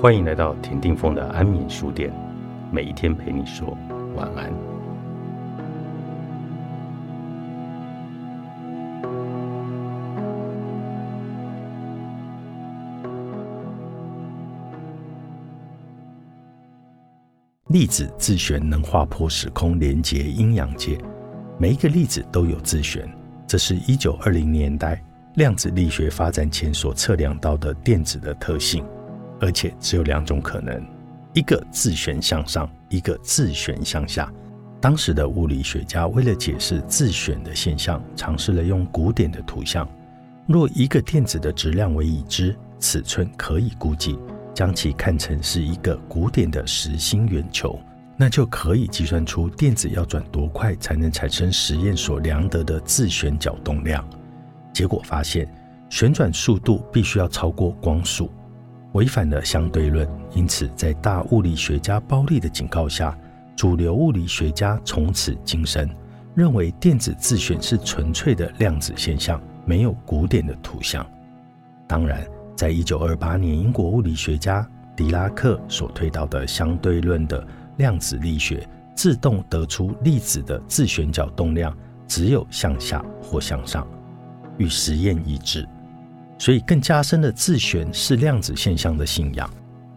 欢迎来到田定峰的安眠书店，每一天陪你说晚安。粒子自旋能划破时空，连接阴阳界。每一个粒子都有自旋，这是一九二零年代量子力学发展前所测量到的电子的特性。而且只有两种可能：一个自旋向上，一个自旋向下。当时的物理学家为了解释自旋的现象，尝试了用古典的图像。若一个电子的质量为已知，尺寸可以估计，将其看成是一个古典的实心圆球，那就可以计算出电子要转多快才能产生实验所量得的自旋角动量。结果发现，旋转速度必须要超过光速。违反了相对论，因此在大物理学家包利的警告下，主流物理学家从此精神，认为电子自旋是纯粹的量子现象，没有古典的图像。当然，在一九二八年，英国物理学家狄拉克所推导的相对论的量子力学，自动得出粒子的自旋角动量只有向下或向上，与实验一致。所以，更加深的自旋是量子现象的信仰。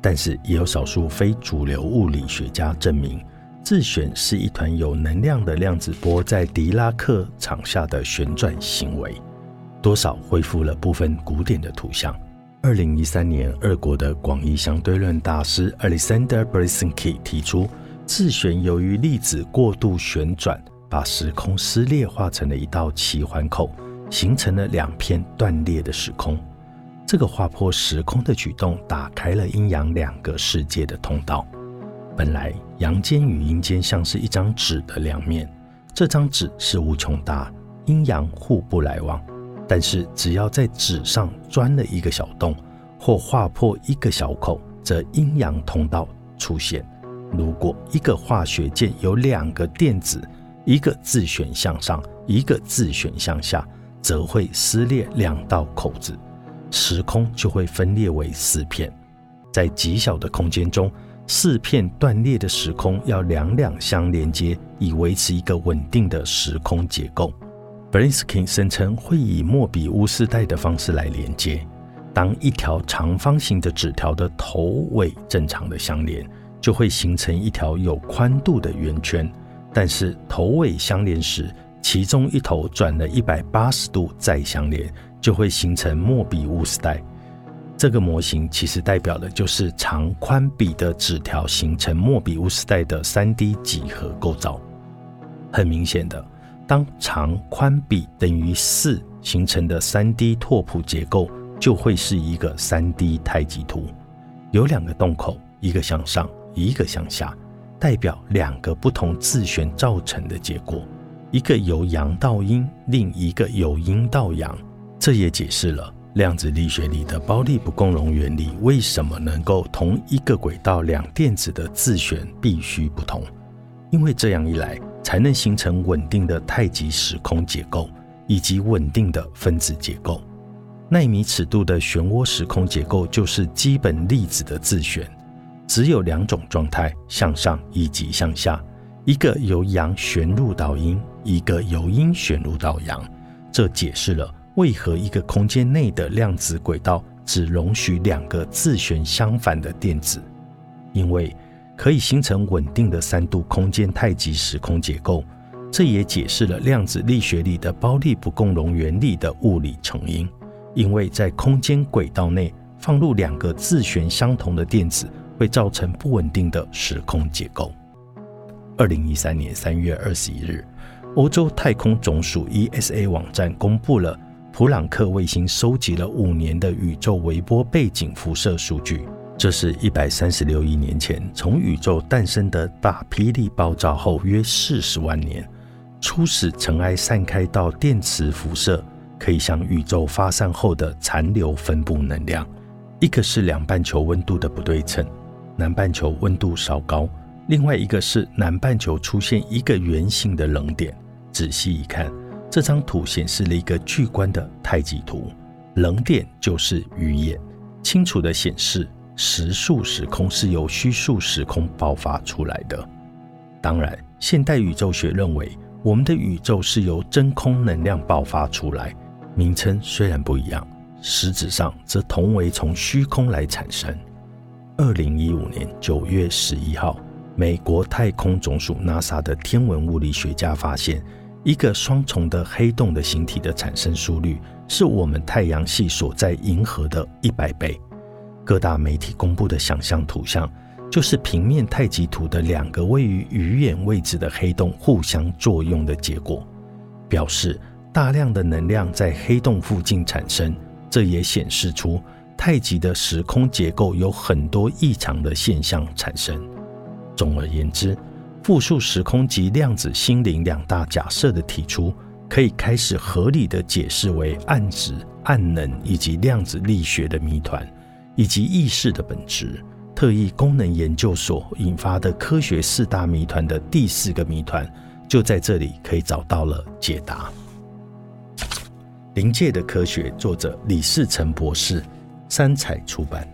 但是，也有少数非主流物理学家证明，自旋是一团有能量的量子波在狄拉克场下的旋转行为，多少恢复了部分古典的图像。二零一三年，俄国的广义相对论大师 Alexander Brzezinski 提出，自旋由于粒子过度旋转，把时空撕裂，化成了一道奇环口。形成了两片断裂的时空，这个划破时空的举动打开了阴阳两个世界的通道。本来阳间与阴间像是一张纸的两面，这张纸是无穷大，阴阳互不来往。但是只要在纸上钻了一个小洞，或划破一个小口，则阴阳通道出现。如果一个化学键有两个电子，一个自旋向上，一个自旋向下。则会撕裂两道口子，时空就会分裂为四片。在极小的空间中，四片断裂的时空要两两相连接，以维持一个稳定的时空结构。b r i n s k i n 声称会以莫比乌斯带的方式来连接。当一条长方形的纸条的头尾正常的相连，就会形成一条有宽度的圆圈。但是头尾相连时，其中一头转了一百八十度再相连，就会形成莫比乌斯带。这个模型其实代表的就是长宽比的纸条形成莫比乌斯带的三 D 几何构造。很明显的，当长宽比等于四形成的三 D 拓扑结构，就会是一个三 D 太极图，有两个洞口，一个向上，一个向下，代表两个不同自旋造成的结果。一个由阳到阴，另一个由阴到阳，这也解释了量子力学里的包利不共融原理为什么能够同一个轨道两电子的自旋必须不同，因为这样一来才能形成稳定的太极时空结构以及稳定的分子结构。纳米尺度的漩涡时空结构就是基本粒子的自旋，只有两种状态：向上以及向下。一个由阳旋入到阴，一个由阴旋入到阳，这解释了为何一个空间内的量子轨道只容许两个自旋相反的电子，因为可以形成稳定的三度空间太极时空结构。这也解释了量子力学里的包利不共融原理的物理成因，因为在空间轨道内放入两个自旋相同的电子，会造成不稳定的时空结构。二零一三年三月二十一日，欧洲太空总署 ESA 网站公布了普朗克卫星收集了五年的宇宙微波背景辐射数据。这是一百三十六亿年前从宇宙诞生的大霹雳爆炸后约四十万年，初始尘埃散开到电磁辐射可以向宇宙发散后的残留分布能量。一个是两半球温度的不对称，南半球温度稍高。另外一个是南半球出现一个圆形的冷点，仔细一看，这张图显示了一个巨观的太极图，冷点就是鱼眼，清楚的显示实数时空是由虚数时空爆发出来的。当然，现代宇宙学认为我们的宇宙是由真空能量爆发出来，名称虽然不一样，实质上则同为从虚空来产生。二零一五年九月十一号，美国太空总署 NASA 的天文物理学家发现，一个双重的黑洞的形体的产生速率是我们太阳系所在银河的一百倍。各大媒体公布的想象图像，就是平面太极图的两个位于鱼眼位置的黑洞互相作用的结果，表示大量的能量在黑洞附近产生。这也显示出太极的时空结构有很多异常的现象产生。总而言之，复数时空及量子心灵两大假设的提出，可以开始合理的解释为暗指、暗能以及量子力学的谜团。以及意识的本质，特异功能研究所引发的科学四大谜团的第四个谜团，就在这里可以找到了解答。灵界的科学，作者李世成博士，三彩出版。